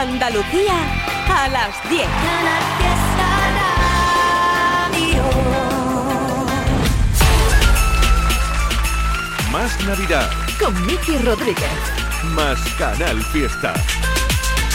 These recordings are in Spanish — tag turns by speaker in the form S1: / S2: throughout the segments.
S1: Andalucía a las 10.
S2: Más Navidad.
S1: Con Miki Rodríguez.
S2: Más Canal Fiesta.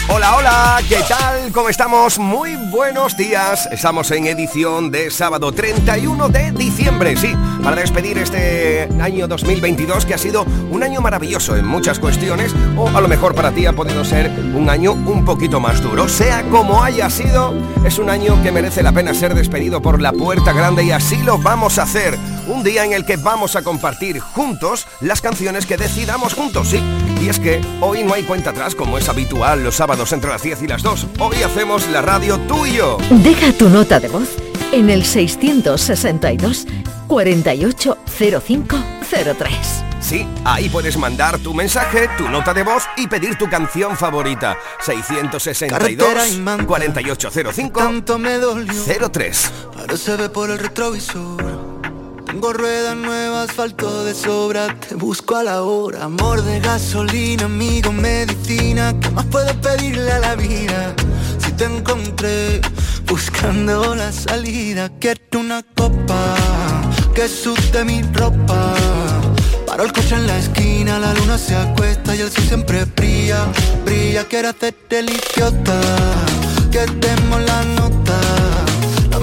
S3: Hola, hola, ¿qué tal? ¿Cómo estamos? Muy buenos días. Estamos en edición de sábado 31 de diciembre, sí, para despedir este año 2022 que ha sido un año maravilloso en muchas cuestiones o a lo mejor para ti ha podido ser un año un poquito más duro. Sea como haya sido, es un año que merece la pena ser despedido por la puerta grande y así lo vamos a hacer. Un día en el que vamos a compartir juntos las canciones que decidamos juntos, sí. Y es que hoy no hay cuenta atrás como es habitual los sábados entre las 10 y las 2. Hoy hacemos la radio tuyo.
S1: Deja tu nota de voz en el 662 480503.
S3: Sí, ahí puedes mandar tu mensaje, tu nota de voz y pedir tu canción favorita. 662 4805 03.
S4: Ahora se ve por el retrovisor tengo ruedas nuevas, asfalto de sobra, te busco a la hora. Amor de gasolina, amigo, medicina, ¿qué más puedo pedirle a la vida? Si te encontré buscando la salida, quiero una copa que sude mi ropa. Paro el coche en la esquina, la luna se acuesta y el sol siempre brilla, brilla. Quiero hacerte el idiota, que demos la nota.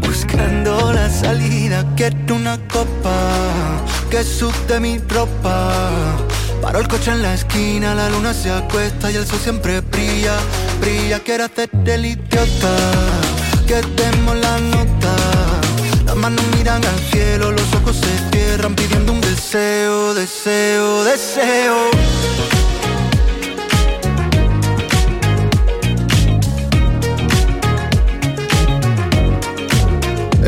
S4: Buscando la salida, quiero una copa que sude mi ropa. Paro el coche en la esquina, la luna se acuesta y el sol siempre brilla, brilla. Quiero hacerte el idiota, que demos la nota. Las manos miran al cielo, los ojos se cierran pidiendo un deseo, deseo, deseo.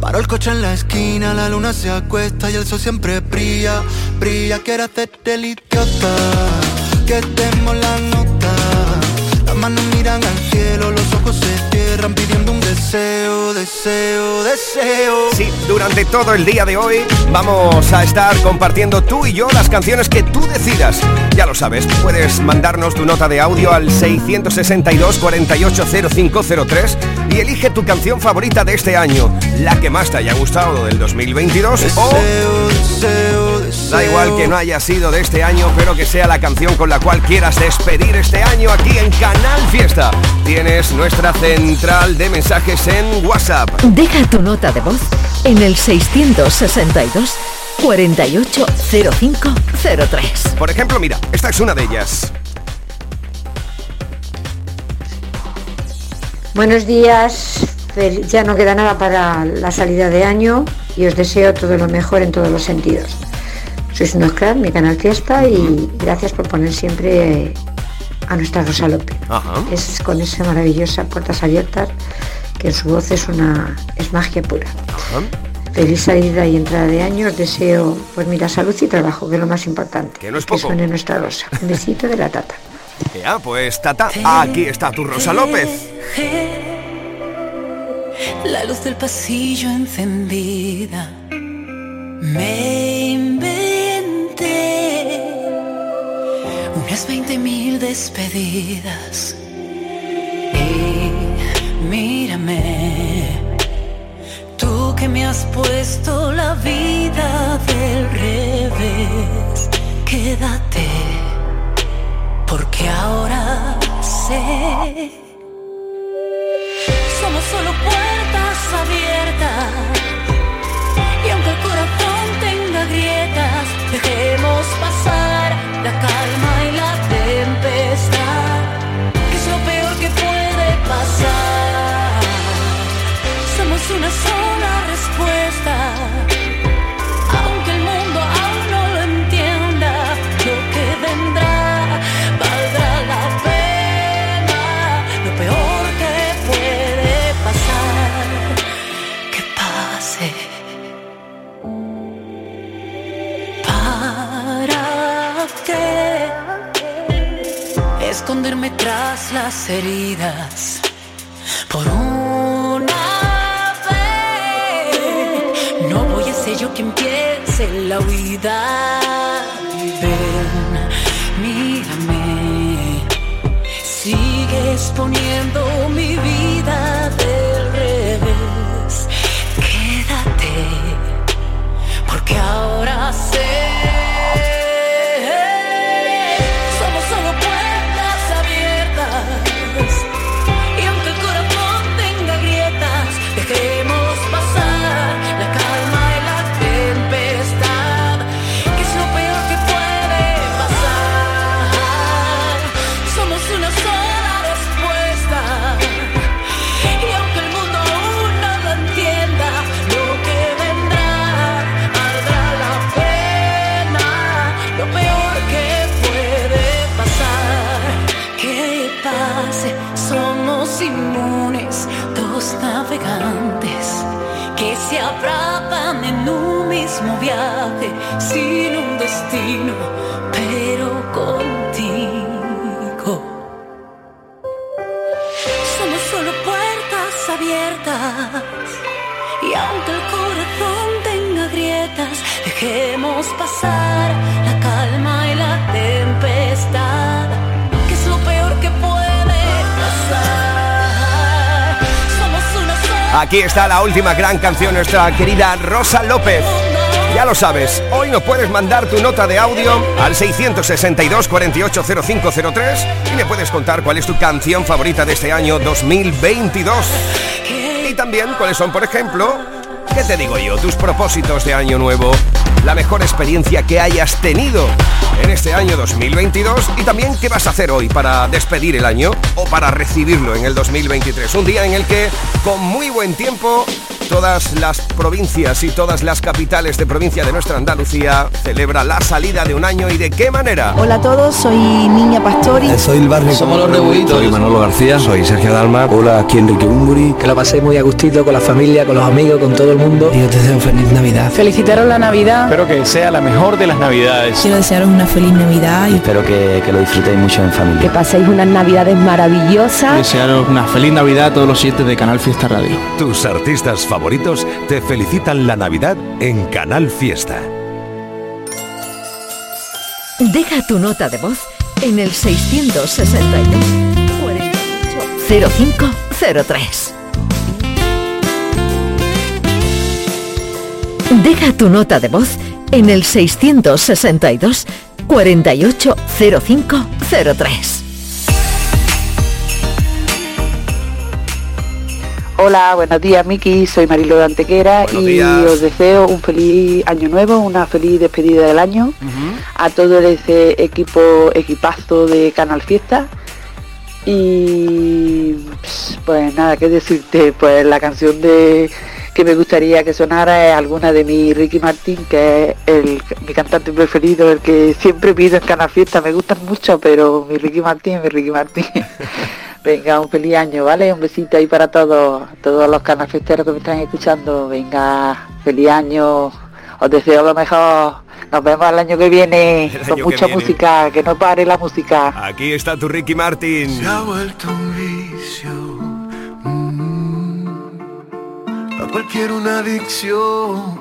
S4: Paro el coche en la esquina, la luna se acuesta y el sol siempre brilla, brilla. Quiero hacerte el idiota, que demos la nota. Manos miran al cielo, los ojos se cierran pidiendo un deseo, deseo, deseo.
S3: Sí, durante todo el día de hoy vamos a estar compartiendo tú y yo las canciones que tú decidas. Ya lo sabes, puedes mandarnos tu nota de audio al 662 480503 y elige tu canción favorita de este año, la que más te haya gustado del 2022 o
S4: Deseo, deseo, deseo.
S3: Da igual que no haya sido de este año, pero que sea la canción con la cual quieras despedir este año aquí en Canal Fiesta. Tienes nuestra central de mensajes en WhatsApp.
S1: Deja tu nota de voz en el 662 480503.
S3: Por ejemplo, mira, esta es una de ellas.
S5: Buenos días, ya no queda nada para la salida de año y os deseo todo lo mejor en todos los sentidos. Sois unos crack, mi canal Fiesta y gracias por poner siempre a nuestra Rosa López.
S3: Ajá.
S5: Es con esa maravillosa Puertas Abiertas que en su voz es una es magia pura.
S3: Ajá.
S5: Feliz salida y entrada de año, os deseo pues mira salud y trabajo, que es lo más importante.
S3: Que no es
S5: que
S3: poco.
S5: suene nuestra rosa. Un besito de la tata.
S3: Ya, pues Tata, aquí está tu Rosa López.
S6: La luz del pasillo encendida. Me unas 20 mil despedidas. Y mírame, tú que me has puesto la vida del revés. Quédate, porque ahora sé. Somos solo puertas abiertas Esconderme tras las heridas por una vez. No voy a ser yo quien piense la huida. Ven, mírame. Sigues poniendo mi vida del revés. Quédate, porque ahora sé. Pero contigo. Somos solo puertas abiertas. Y aunque el corazón tenga grietas, dejemos pasar la calma y la tempestad. Que es lo peor que puede pasar.
S3: Aquí está la última gran canción, nuestra querida Rosa López. Ya lo sabes, hoy nos puedes mandar tu nota de audio al 662 480503 y me puedes contar cuál es tu canción favorita de este año 2022. Y también cuáles son, por ejemplo, ¿qué te digo yo? Tus propósitos de año nuevo, la mejor experiencia que hayas tenido en este año 2022 y también qué vas a hacer hoy para despedir el año o para recibirlo en el 2023. Un día en el que, con muy buen tiempo, todas las provincias y todas las capitales de provincia de nuestra Andalucía celebra la salida de un año y de qué manera.
S7: Hola a todos, soy Niña Pastori.
S8: Soy el barrio.
S9: Somos los Rebuitos.
S8: Soy Manolo García.
S9: Soy Sergio Dalma.
S8: Hola, aquí Enrique Bumburi.
S10: Que lo paséis muy a gustito con la familia, con los amigos, con todo el mundo.
S8: Y yo te deseo feliz Navidad.
S7: Felicitaros la Navidad.
S9: Espero que sea la mejor de las Navidades.
S11: Quiero desearos una feliz Navidad y
S10: Espero que, que lo disfrutéis mucho en
S7: Que
S10: familia.
S7: paséis unas Navidades maravillosas.
S9: Desearos una feliz Navidad a todos los siete de Canal Fiesta Radio.
S2: Tus artistas favoritos te felicitan la Navidad en Canal Fiesta.
S1: Deja tu nota de voz en el 662 48 0503. Deja tu nota de voz en el 662 48
S12: Hola, buenos días Miki, soy Marilo de Antequera
S3: Buenos
S12: y
S3: días.
S12: os deseo un feliz año nuevo, una feliz despedida del año a todo ese equipo, equipazo de Canal Fiesta y pues, pues nada que decirte, pues la canción de que me gustaría que sonara es alguna de mi Ricky Martín, que es el, mi cantante preferido, el que siempre pido en Canal Fiesta, me gustan mucho, pero mi Ricky Martín, mi Ricky Martín. Venga, un feliz año, ¿vale? Un besito ahí para todos, todos los canafesteros que me están escuchando. Venga, feliz año, os deseo lo mejor. Nos vemos el año que viene
S3: año
S12: con
S3: que
S12: mucha
S3: viene.
S12: música, que no pare la música.
S3: Aquí está tu Ricky Martin.
S13: Se ha vuelto un vicio. mm, a cualquier una adicción.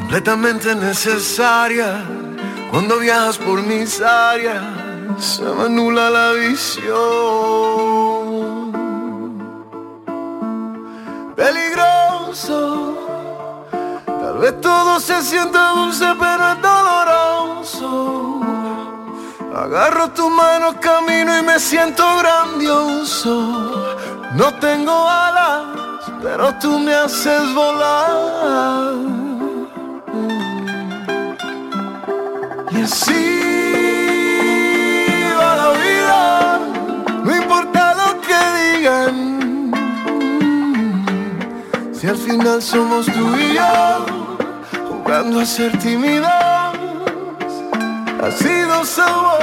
S13: Completamente necesaria. Cuando viajas por mis áreas, se me anula la visión. Peligroso. Tal vez todo se sienta dulce, pero es doloroso. Agarro tus manos, camino y me siento grandioso. No tengo alas, pero tú me haces volar. Y así final somos tú y yo, jugando a ser tímidos, ha sido sabor.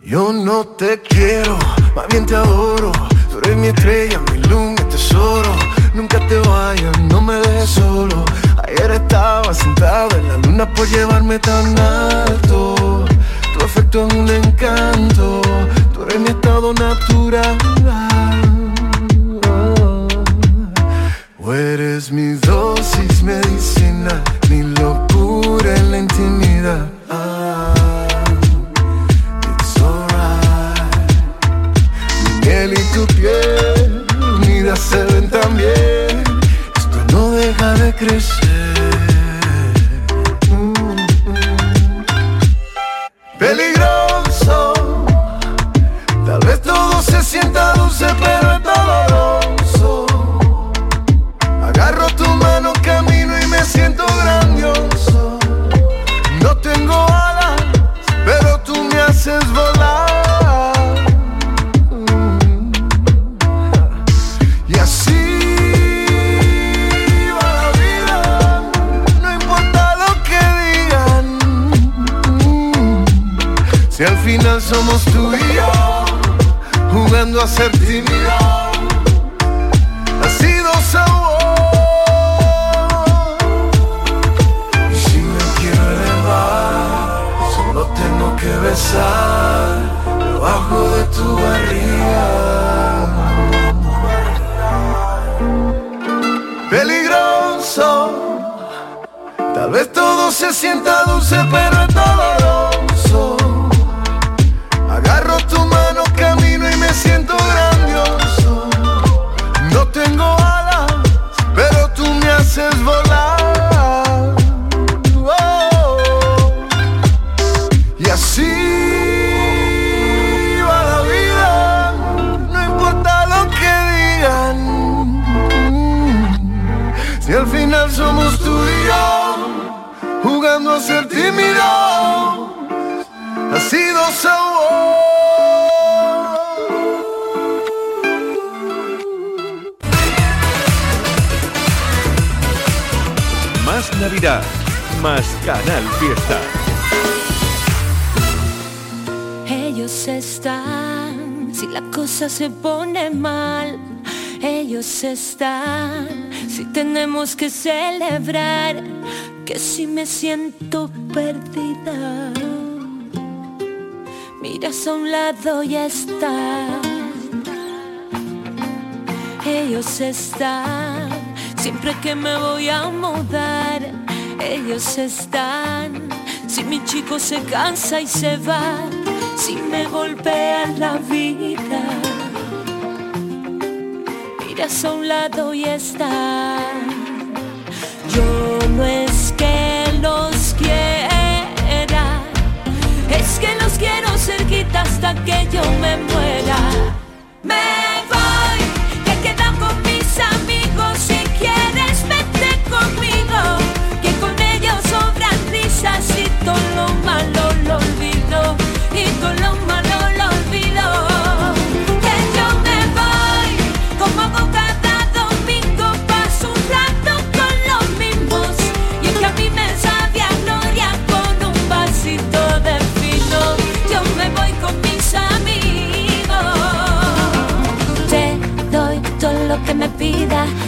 S13: Yo no te quiero, más bien te adoro. Tú eres mi estrella, mi mi tesoro. Nunca te vayas, no me dejes solo. Ayer estaba sentado en la luna por llevarme tan alto. Tu afecto es un encanto, tú eres mi estado natural. O eres mi dosis medicina, mi locura en la intimidad. It's alright. Mi miel y tu piel unidas se ven tan bien. Esto no deja de crecer.
S14: Ellos están, si tenemos que celebrar, que si me siento perdida, miras a un lado y están, ellos están, siempre que me voy a mudar, ellos están, si mi chico se cansa y se va, si me golpea la vida, miras a un lado y están. Yo no es que los quiera, es que los quiero cerquita hasta que yo me muera.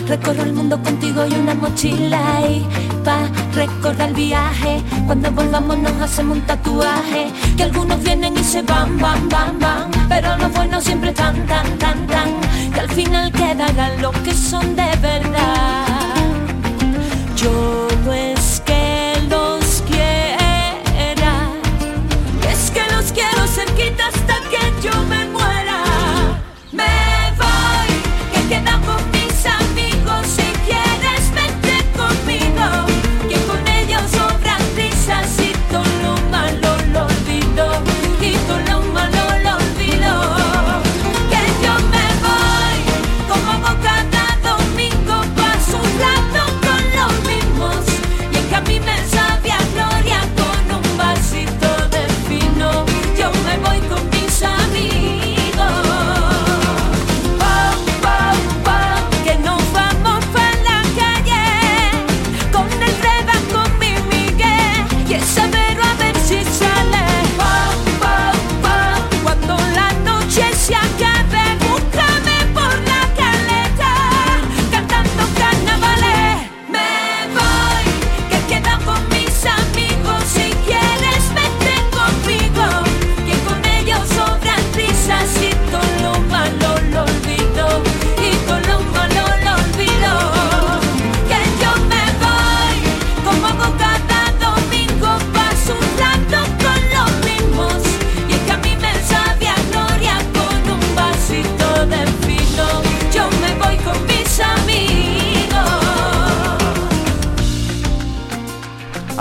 S14: Recorro el mundo contigo y una mochila y pa recordar el viaje. Cuando volvamos nos hacemos un tatuaje, que algunos vienen y se van, van, van, van, pero los buenos siempre tan, tan, tan, tan, que al final quedarán los que son de verdad. Yo no es que los quiera, es que los quiero cerquita hasta que yo me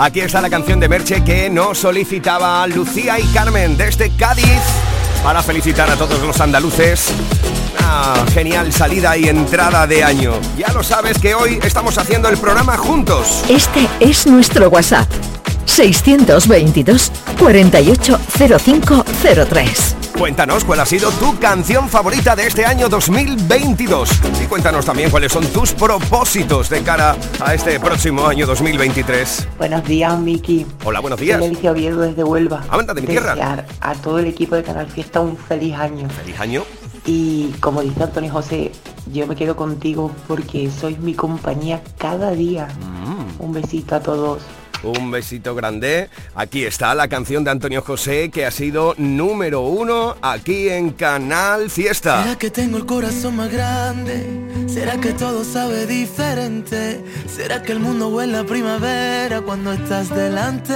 S3: Aquí está la canción de Merche que nos solicitaba Lucía y Carmen desde Cádiz para felicitar a todos los andaluces. Genial salida y entrada de año. Ya lo sabes que hoy estamos haciendo el programa juntos.
S1: Este es nuestro WhatsApp. 622 480503.
S3: Cuéntanos cuál ha sido tu canción favorita de este año 2022 y cuéntanos también cuáles son tus propósitos de cara a este próximo año 2023.
S8: Buenos días, Miki.
S3: Hola, buenos días.
S8: Alicia Oviedo desde Huelva.
S3: Anda de mi tierra.
S8: Desear a todo el equipo de Canal Fiesta un feliz año.
S3: Feliz año.
S8: Y como dice Antonio José, yo me quedo contigo porque sois mi compañía cada día. Un besito a todos.
S3: Un besito grande. Aquí está la canción de Antonio José que ha sido número uno aquí en Canal Fiesta.
S15: ¿Será que tengo el corazón más grande? ¿Será que todo sabe diferente? ¿Será que el mundo huele a primavera cuando estás delante?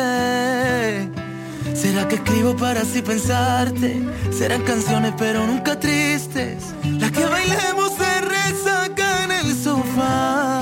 S15: ¿Será que escribo para así pensarte? Serán canciones pero nunca tristes. Las que bailemos de resaca en el sofá.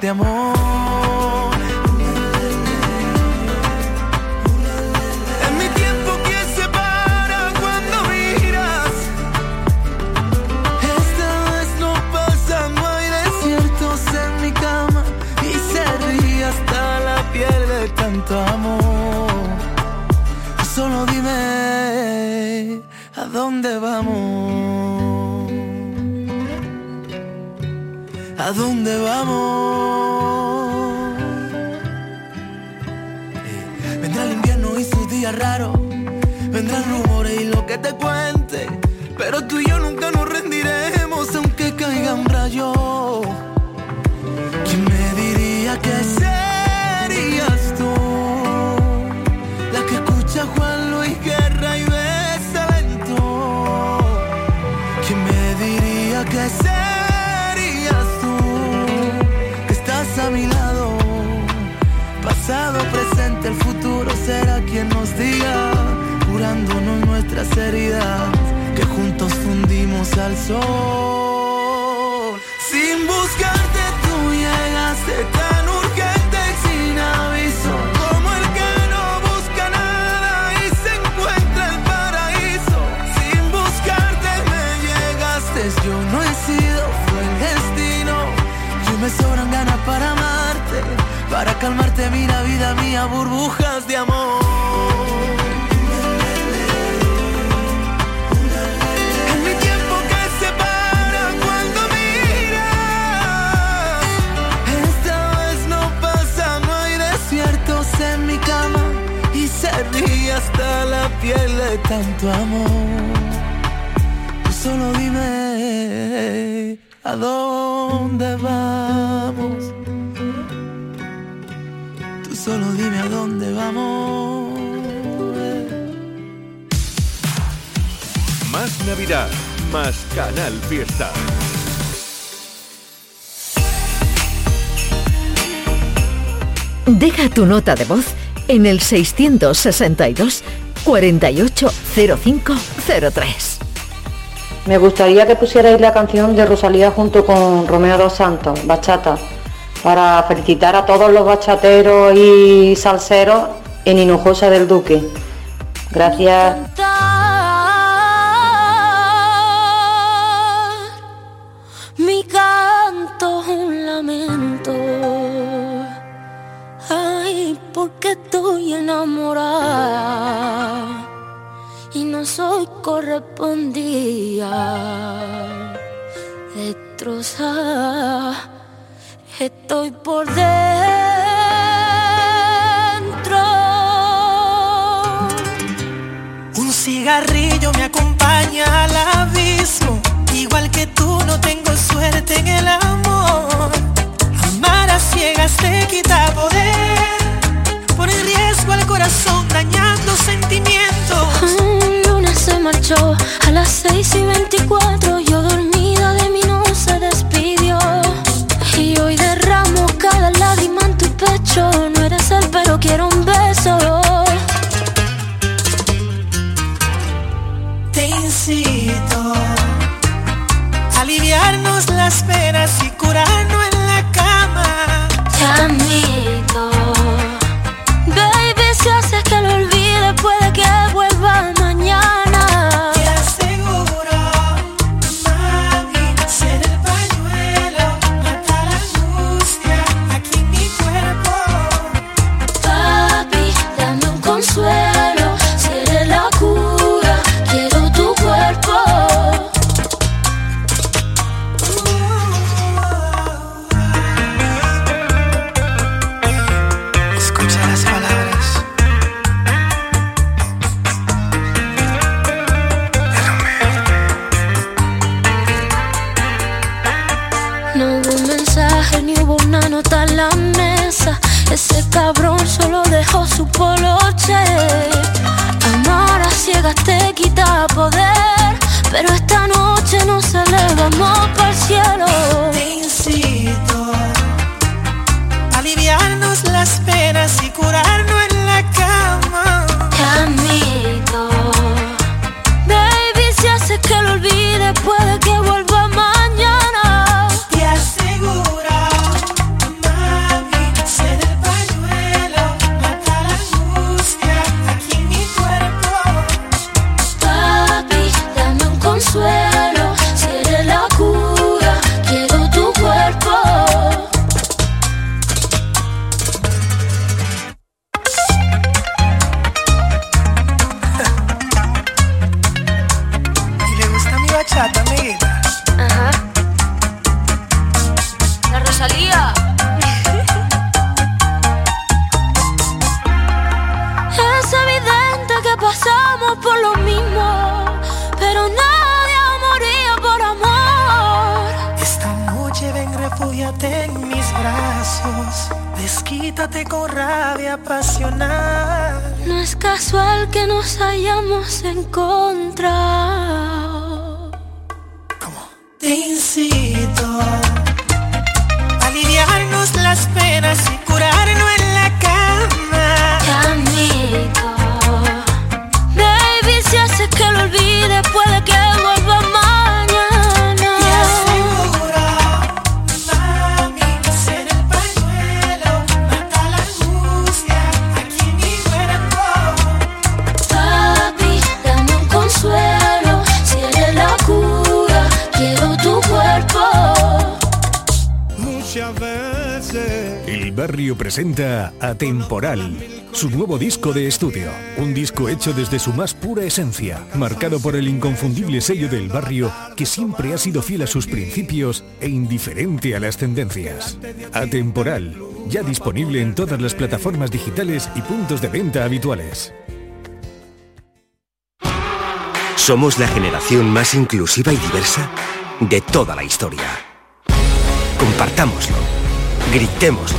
S15: De amor. En mi tiempo que se para cuando miras. Esta vez no pasa, no desiertos en mi cama y se ríe hasta la piel de tanto amor. Solo dime a dónde vamos. ¿A dónde vamos? Eh, Vendrá el invierno y sus días raros. Vendrán rumores y lo que te cuente. Pero tú y yo nunca nos rendiremos aunque caiga un rayo. ¿Quién me diría que el futuro será quien nos diga, curándonos nuestras heridas, que juntos fundimos al sol. Sin buscarte tú llegaste tan urgente y sin aviso, yo no he sido, fue el destino. Yo me sobran ganas para amarte, para calmarte, mira vida mía, burbujas de amor. En mi tiempo que se para cuando miras. Esta vez no pasa, no hay desiertos en mi cama y se ríe hasta la piel de tanto amor. Solo dime a dónde vamos. Dónde vamos.
S2: Más Navidad, más Canal Fiesta.
S1: Deja tu nota de voz en el 662 480503.
S16: Me gustaría que pusierais la canción de Rosalía junto con Romeo dos Santos, Bachata, para felicitar a todos los bachateros y salseros en Hinojosa del Duque. Gracias.
S17: Ese cabrón solo dejó su poloche. Amar a ciegas te quita poder. Pero esta noche nos elevamos para el cielo.
S18: Te incito a aliviarnos las penas y curarnos
S19: barrio presenta Atemporal, su nuevo disco de estudio. Un disco hecho desde su más pura esencia, marcado por el inconfundible sello del barrio que siempre ha sido fiel a sus principios e indiferente a las tendencias. Atemporal, ya disponible en todas las plataformas digitales y puntos de venta habituales.
S20: Somos la generación más inclusiva y diversa de toda la historia. Compartámoslo, gritémoslo,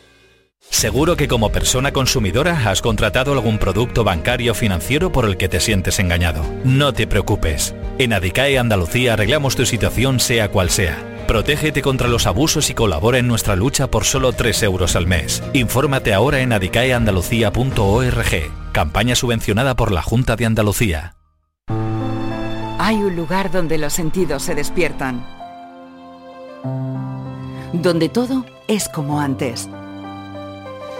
S21: Seguro que como persona consumidora has contratado algún producto bancario o financiero por el que te sientes engañado. No te preocupes. En Adicae Andalucía arreglamos tu situación sea cual sea. Protégete contra los abusos y colabora en nuestra lucha por solo 3 euros al mes. Infórmate ahora en adicaeandalucía.org. Campaña subvencionada por la Junta de Andalucía.
S22: Hay un lugar donde los sentidos se despiertan. Donde todo es como antes.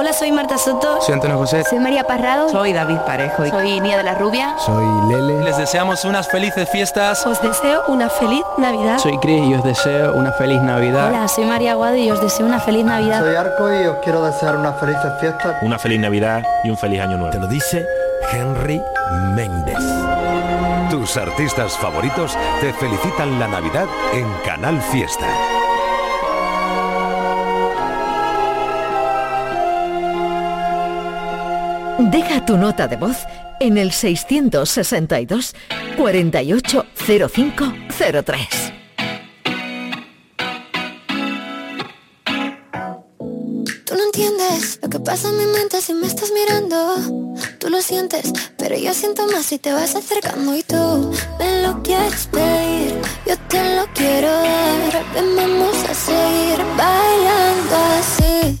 S7: Hola, soy Marta Soto.
S23: Soy Antonio José.
S7: Soy María Parrado.
S24: Soy David Parejo.
S7: Soy Nia de la Rubia.
S23: Soy Lele.
S9: Les deseamos unas felices fiestas.
S7: Os deseo una feliz Navidad.
S23: Soy Chris y os deseo una feliz Navidad.
S7: Hola, soy María Aguado y os deseo una feliz Navidad.
S25: Soy Arco y os quiero desear unas felices fiestas.
S26: Una feliz Navidad y un feliz año nuevo.
S2: Te lo dice Henry Méndez. Tus artistas favoritos te felicitan la Navidad en Canal Fiesta.
S1: Deja tu nota de voz en el 662 480503.
S17: Tú no entiendes lo que pasa en mi mente si me estás mirando. Tú lo sientes, pero yo siento más si te vas acercando y tú me lo quieres pedir. Yo te lo quiero dar. Ven, vamos a seguir bailando así.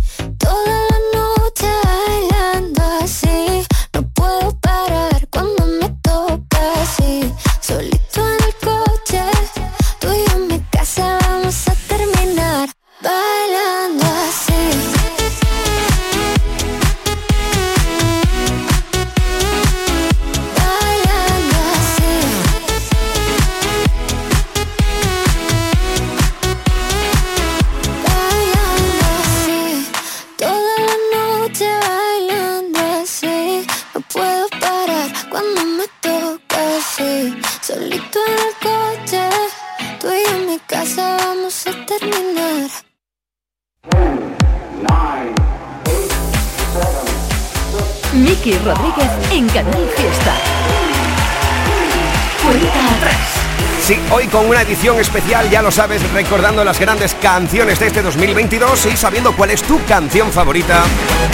S3: Especial, ya lo sabes, recordando las grandes canciones de este 2022 y sabiendo cuál es tu canción favorita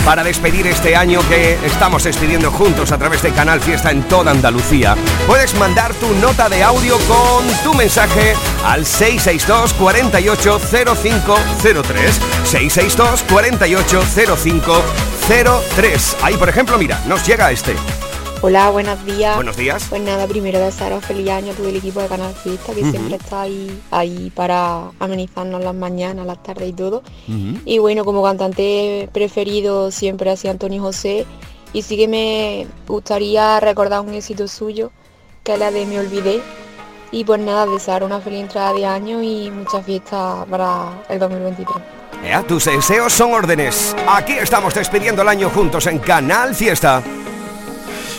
S3: para despedir este año que estamos despidiendo juntos a través de Canal Fiesta en toda Andalucía. Puedes mandar tu nota de audio con tu mensaje al 662 480503 662 480503 Ahí, por ejemplo, mira, nos llega este.
S27: Hola, buenos días.
S3: Buenos días.
S27: Pues nada, primero desearos feliz año a todo el equipo de Canal Fiesta, que siempre está ahí, ahí para amenizarnos las mañanas, las tardes y todo. Y bueno, como cantante preferido siempre ha sido Antonio José. Y sí que me gustaría recordar un éxito suyo, que es la de Me Olvidé. Y pues nada, desear una feliz entrada de año y muchas fiestas para el 2023.
S3: Ea, tus deseos son órdenes. Aquí estamos despidiendo el año juntos en Canal Fiesta.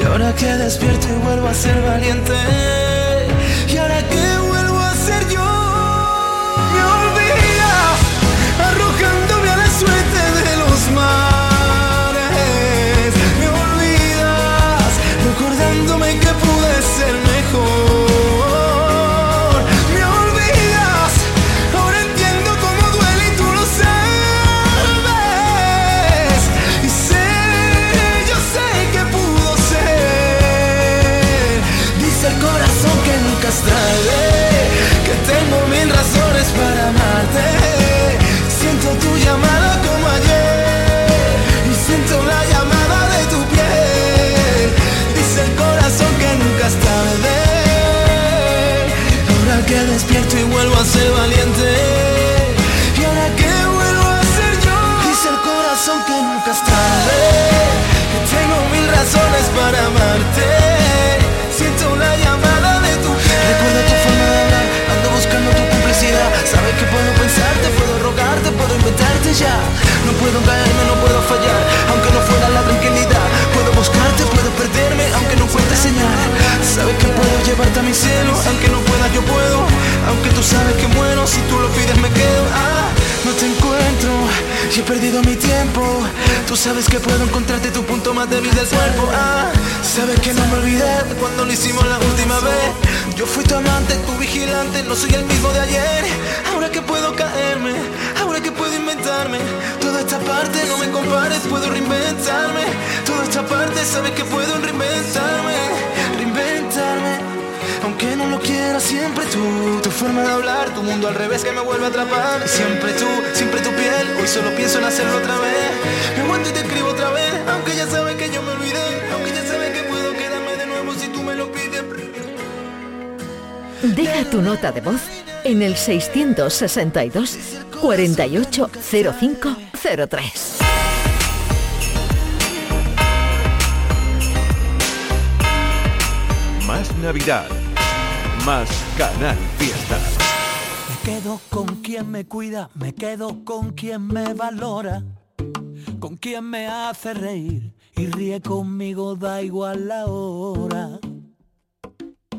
S4: y ahora que despierto y vuelvo a ser valiente, del cuerpo. Ah, sabes que no me olvidé cuando lo hicimos la última vez. Yo fui tu amante, tu vigilante, no soy el mismo de ayer. Ahora que puedo caerme, ahora que puedo inventarme. Toda esta parte no me compares, puedo reinventarme. Toda esta parte sabes que puedo reinventarme, reinventarme. Aunque no lo quiera, siempre tú Tu forma de hablar, tu mundo al revés que me vuelve a atrapar Siempre tú, siempre tu piel Hoy solo pienso en hacerlo otra vez Me aguanto y te escribo otra vez
S1: Deja tu nota de voz en el 662 480503.
S2: Más Navidad. Más Canal Fiesta.
S28: Me quedo con quien me cuida, me quedo con quien me valora, con quien me hace reír y ríe conmigo, da igual la hora.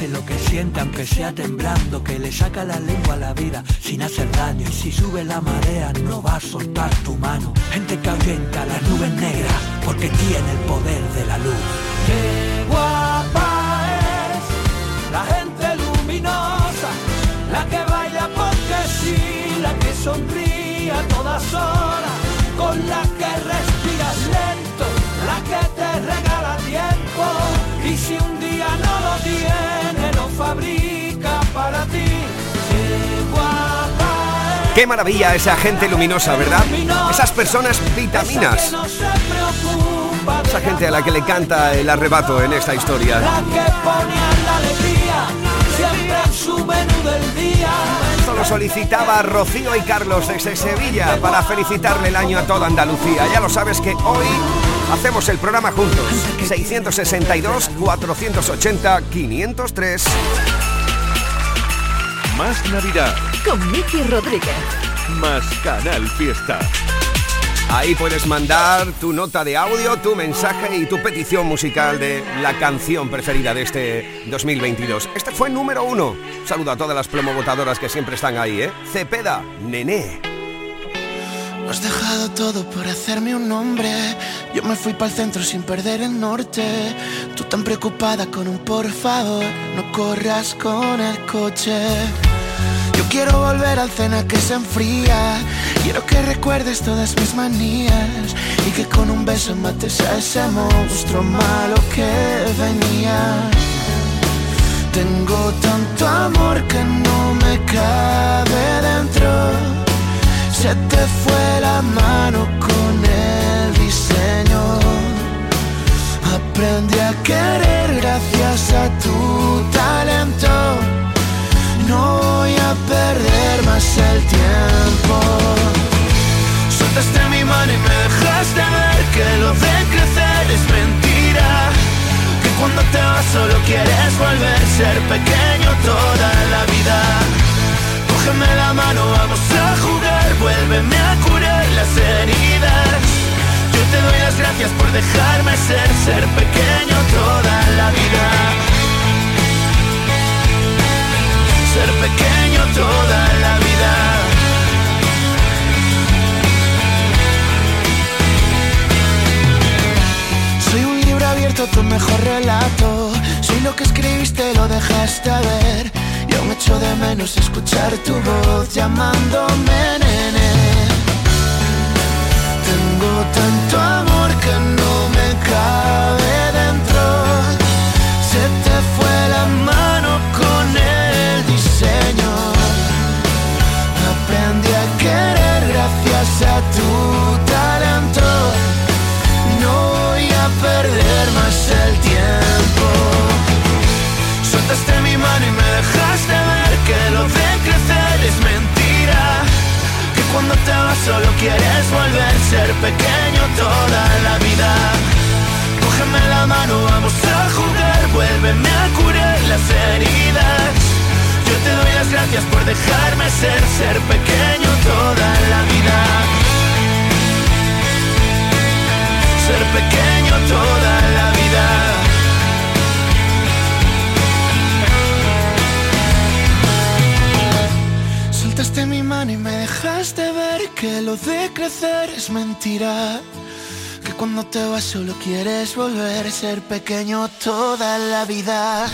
S28: mala
S15: lo que siente aunque sea temblando, que le saca la lengua a la vida sin hacer daño. Y si sube la marea no va a soltar tu mano. Gente que ahuyenta las nubes negras porque tiene el poder de la luz. Qué guapa es la gente luminosa, la que baila porque sí, la que sonríe a todas horas, con la que Qué
S3: maravilla esa gente luminosa, ¿verdad? Esas personas vitaminas. Esa gente a la que le canta el arrebato en esta historia. Esto lo solicitaba Rocío y Carlos desde Sevilla para felicitarle el año a toda Andalucía. Ya lo sabes que hoy hacemos el programa juntos. 662 480 503.
S2: Más Navidad,
S1: Con Miki Rodríguez.
S2: más Canal Fiesta.
S3: Ahí puedes mandar tu nota de audio, tu mensaje y tu petición musical de la canción preferida de este 2022. Este fue número uno. Saludo a todas las promovotadoras que siempre están ahí, ¿eh? Cepeda, Nené.
S4: Has dejado todo por hacerme un nombre. Yo me fui para el centro sin perder el norte. Tú tan preocupada con un por favor, no corras con el coche. Quiero volver al cena que se enfría. Quiero que recuerdes todas mis manías y que con un beso mates a ese monstruo malo que venía. Tengo tanto amor que no me cabe dentro. Se te fue la mano con el diseño. Aprendí a querer gracias a tu talento. No voy a perder más el tiempo. Soltaste mi mano y me dejaste ver que lo de crecer es mentira. Que cuando te vas solo quieres volver ser pequeño toda la vida. Cógeme la mano, vamos a jugar, vuélveme a curar las heridas. Yo te doy las gracias por dejarme ser, ser pequeño toda la vida. Ser pequeño toda la vida. Soy un libro abierto, tu mejor relato. Soy lo que escribiste, lo dejaste ver. Y aún echo de menos escuchar tu voz llamándome nene. Tengo tanto amor que no me cabe dentro. Se te fue la mano solo quieres volver a ser pequeño toda la vida. Cógeme la mano, vamos a jugar, vuélveme a curar las heridas. Yo te doy las gracias por dejarme ser, ser pequeño toda la vida. Ser pequeño toda la vida. Soltaste mi mano y me dejaste ver que lo de crecer es mentira. Que cuando te vas solo quieres volver a ser pequeño toda la vida.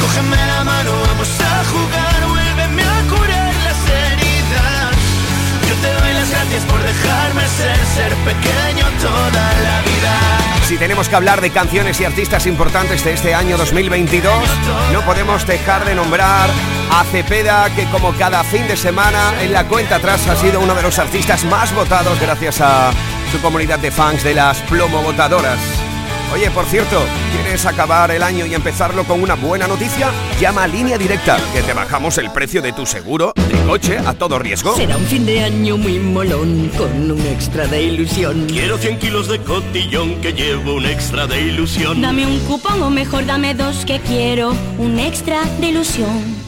S4: Cógeme la mano, vamos a jugar, vuélveme a curar las heridas. Yo te doy las gracias por dejarme ser, ser pequeño toda la vida.
S3: Si tenemos que hablar de canciones y artistas importantes de este año 2022, no podemos dejar de nombrar a Cepeda, que como cada fin de semana en la cuenta atrás ha sido uno de los artistas más votados gracias a su comunidad de fans de las plomo votadoras. Oye, por cierto, ¿quieres acabar el año y empezarlo con una buena noticia? Llama a Línea Directa, que te bajamos el precio de tu seguro de coche a todo riesgo.
S29: Será un fin de año muy molón con un extra de ilusión.
S30: Quiero 100 kilos de cotillón que llevo un extra de ilusión.
S17: Dame un cupón o mejor dame dos que quiero un extra de ilusión.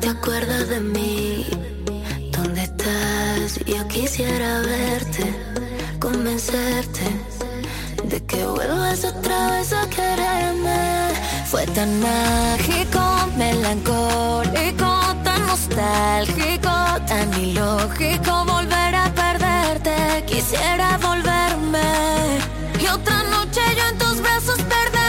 S16: ¿te acuerdas de mí? ¿Dónde estás? Yo quisiera verte, convencerte de que vuelvas otra vez a quererme. Fue tan mágico, melancólico, tan nostálgico, tan ilógico volver a perderte. Quisiera volverme y otra noche yo en tus brazos perderme.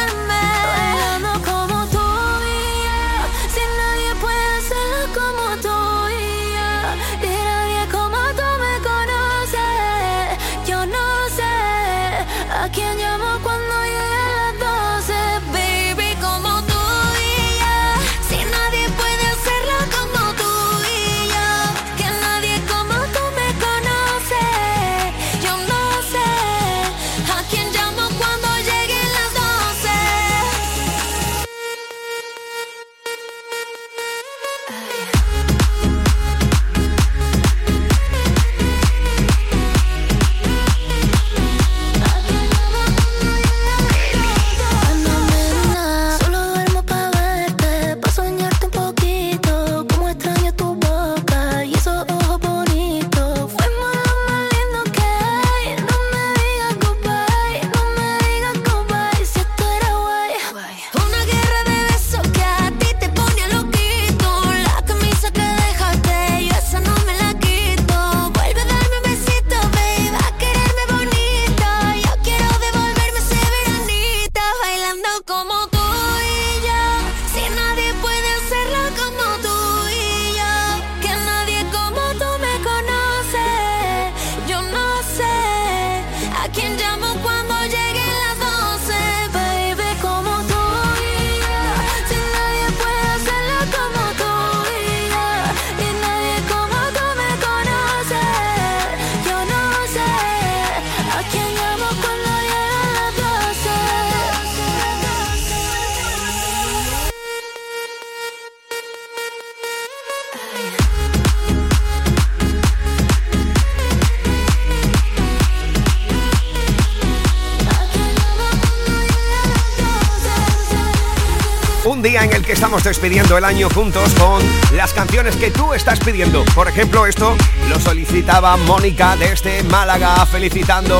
S3: Despidiendo el año juntos con las canciones que tú estás pidiendo. Por ejemplo, esto lo solicitaba Mónica desde Málaga, felicitando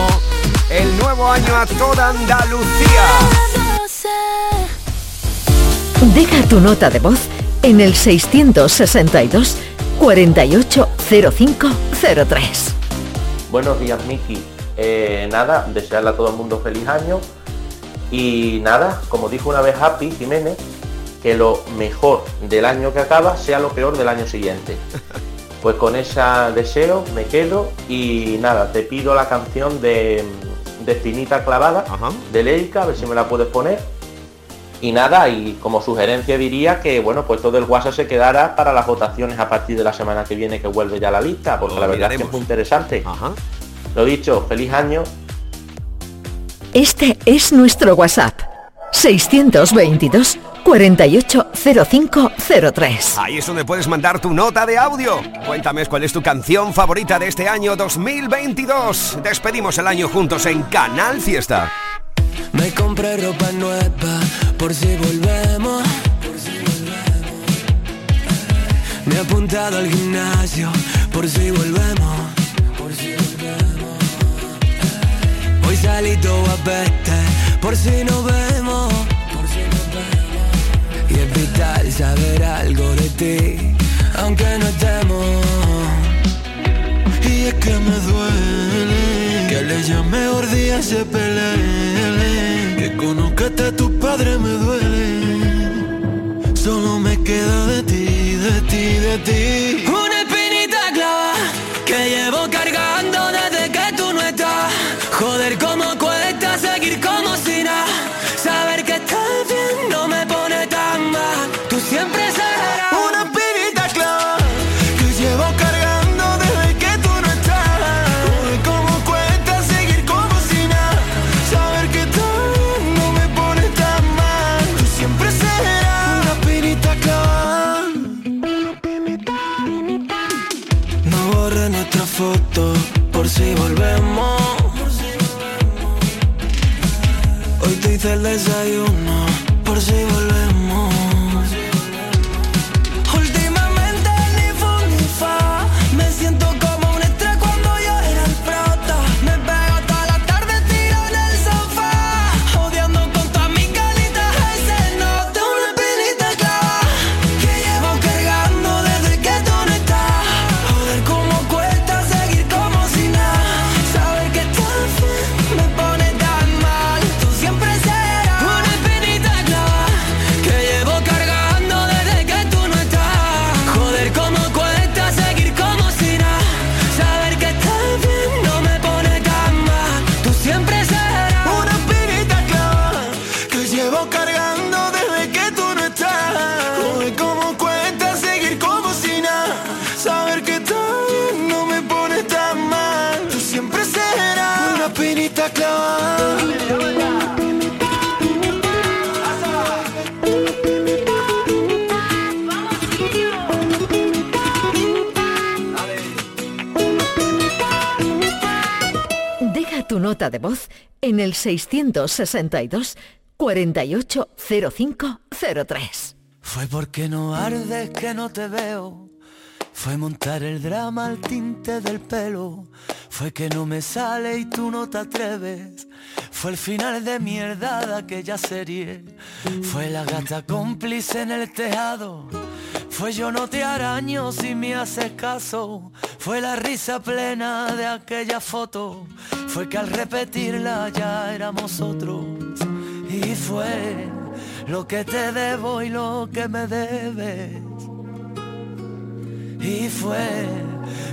S3: el nuevo año a toda Andalucía.
S1: Deja tu nota de voz en el 662 480503.
S31: Buenos días, Miki. Eh, nada, desearle a todo el mundo feliz año. Y nada, como dijo una vez Happy Jiménez, que lo mejor del año que acaba sea lo peor del año siguiente. Pues con ese deseo me quedo y nada, te pido la canción de, de Espinita Clavada de Leica, a ver si me la puedes poner. Y nada, y como sugerencia diría que bueno, pues todo el WhatsApp se quedara para las votaciones a partir de la semana que viene que vuelve ya la lista, porque
S3: Lo
S31: la verdad es que es muy interesante. Lo dicho, feliz año
S1: Este es nuestro WhatsApp. 622 480503.
S3: Ahí es donde puedes mandar tu nota de audio. Cuéntame cuál es tu canción favorita de este año 2022. Despedimos el año juntos en Canal Fiesta.
S32: Me compré ropa nueva por si volvemos. Me he apuntado al gimnasio por si volvemos. Hoy salí todo a verte por si nos vemos. Y es vital saber algo de ti, aunque no estemos.
S13: Y es que me duele Que le llame mejor día se pelee Que conozcaste a tu padre me duele. Solo me queda de ti, de ti, de ti.
S32: Una espinita clava que llevo cargando
S1: 662 480503.
S15: Fue porque no ardes que no te veo. Fue montar el drama al tinte del pelo. Fue que no me sale y tú no te atreves. Fue el final de mierda de aquella serie. Fue la gata cómplice en el tejado. Fue yo no te araño si me haces caso. Fue la risa plena de aquella foto. Fue que al repetirla ya éramos otros. Y fue lo que te debo y lo que me debes. Y fue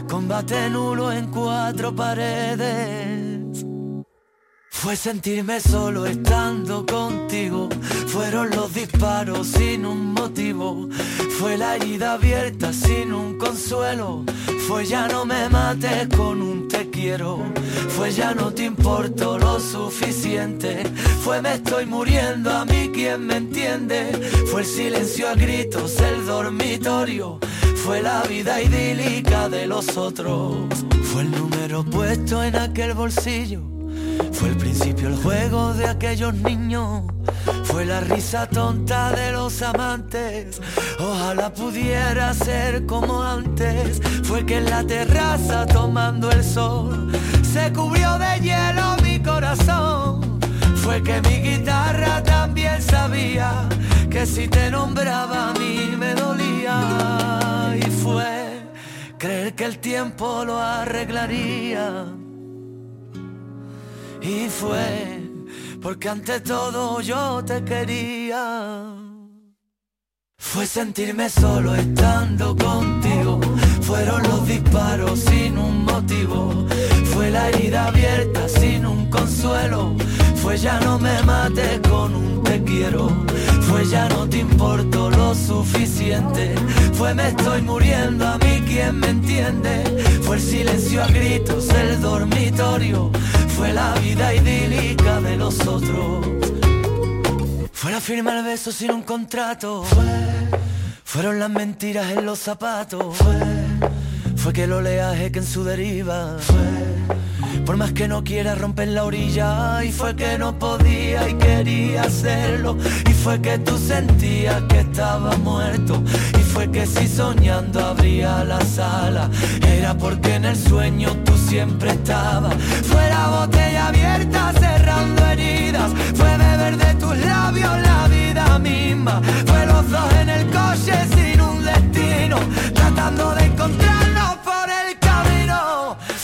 S15: combate nulo en cuatro paredes. Fue sentirme solo estando contigo. Fueron los disparos sin un motivo. Fue la herida abierta sin un consuelo. Fue ya no me mates con un te quiero. Fue ya no te importo lo suficiente. Fue me estoy muriendo a mí quien me entiende. Fue el silencio a gritos, el dormitorio. Fue la vida idílica de los otros. Fue el número puesto en aquel bolsillo. Fue el principio el juego de aquellos niños. Fue la risa tonta de los amantes. Ojalá pudiera ser como antes. Fue que en la terraza tomando el sol se cubrió de hielo mi corazón. Fue que mi guitarra también sabía que si te nombraba a mí me dolía. Y fue creer que el tiempo lo arreglaría. Y fue porque ante todo yo te quería. Fue sentirme solo estando contigo. Fueron los disparos sin un motivo. Fue la herida abierta sin un consuelo. Fue ya no me mates con un te quiero. Fue ya no te importo lo suficiente. Fue me estoy muriendo a mí quien me entiende. Fue el silencio a gritos, el dormitorio. Fue la vida idílica de los otros. Fue la firma el beso sin un contrato. Fueron las mentiras en los zapatos. Fue, fue que el oleaje que en su deriva. Fue, por más que no quiera romper la orilla. Y fue que no podía y quería hacerlo. Y fue que tú sentías que estaba muerto. Y fue que si soñando abría la sala. Era porque en el sueño tú siempre estabas. Fue la botella abierta cerrando heridas. Fue beber de tus labios la vida misma. Fue los dos en el coche sin un destino. Tratando de encontrarnos.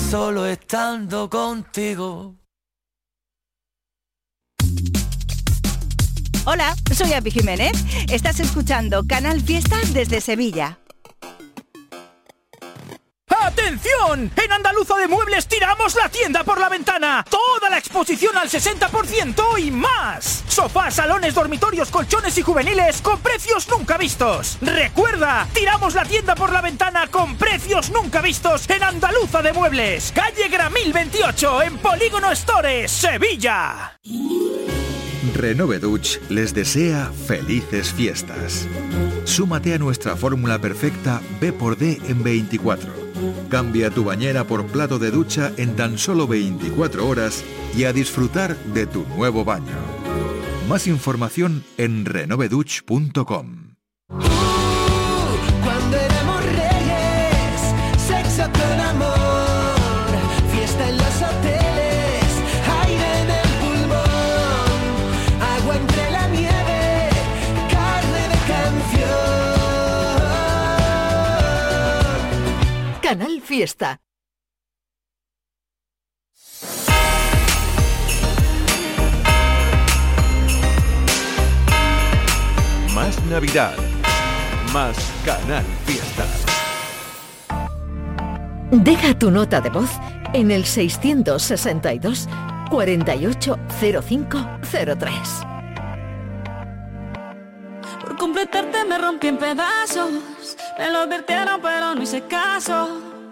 S15: Soñando contigo.
S33: Hola, soy Api Jiménez. Estás escuchando Canal Fiesta desde Sevilla.
S34: ¡Atención! En Andaluza de Muebles tiramos la tienda por la ventana. Toda exposición al 60% y más. Sofás, salones, dormitorios, colchones y juveniles con precios nunca vistos. Recuerda, tiramos la tienda por la ventana con precios nunca vistos en Andaluza de Muebles. Calle Gramil 28 en Polígono Stores, Sevilla.
S35: Renove Dutch les desea felices fiestas. Súmate a nuestra fórmula perfecta B por D en 24. Cambia tu bañera por plato de ducha en tan solo 24 horas y a disfrutar de tu nuevo baño. Más información en renoveduch.com.
S36: Fiesta.
S2: Más Navidad. Más Canal Fiesta.
S1: Deja tu nota de voz en el 662 480503.
S14: Por completarte me rompí en pedazos. Me lo advirtieron pero no hice caso.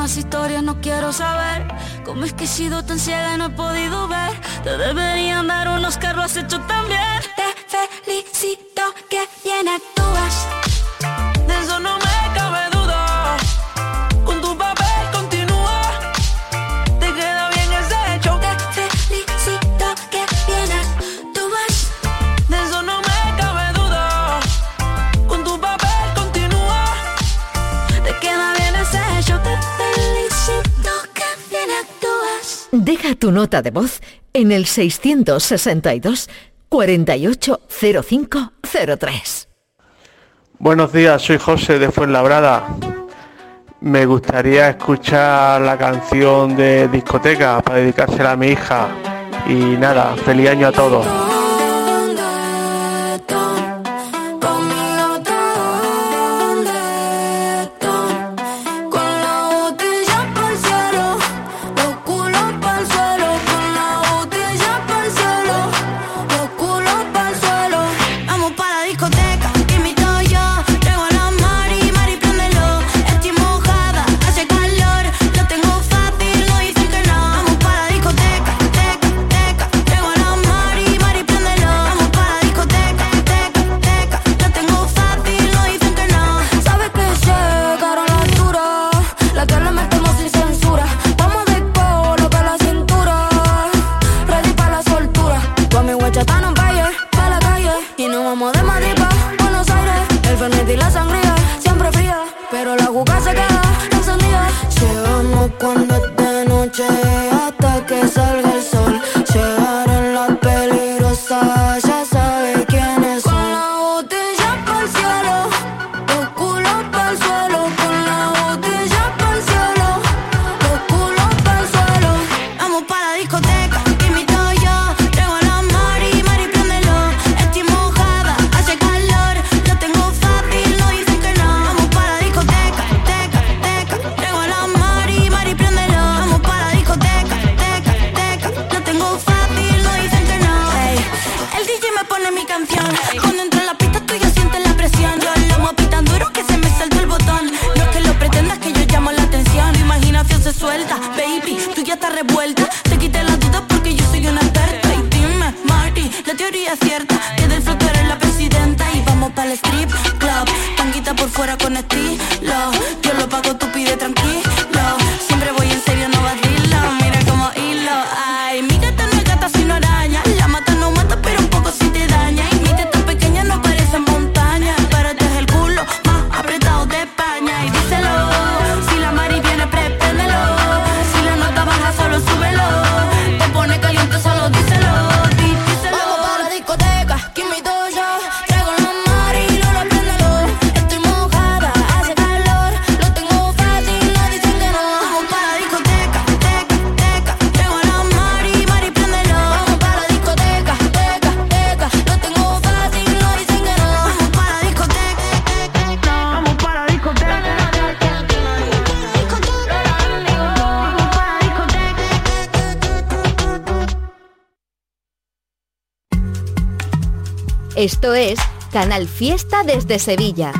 S14: más historias, no quiero saber. Cómo es que he sido tan ciega y no he podido ver. Te deberían dar unos que lo has hecho también.
S17: Te felicito que bien actúas.
S1: Nota de voz en el 662 480503.
S37: Buenos días, soy José de Fuenlabrada. Me gustaría escuchar la canción de discoteca para dedicársela a mi hija. Y nada, feliz año a todos.
S1: Canal Fiesta desde Sevilla.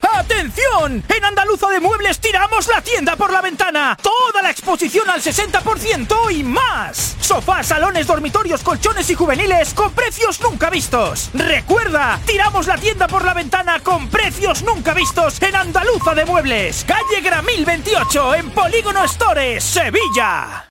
S34: ¡Atención! En Andaluza de Muebles tiramos la tienda por la ventana. Toda la exposición al 60% y más. Sofás, salones, dormitorios, colchones y juveniles con precios nunca vistos. Recuerda, tiramos la tienda por la ventana con precios nunca vistos en Andaluza de Muebles. Calle Gramil 28 en Polígono Stores, Sevilla.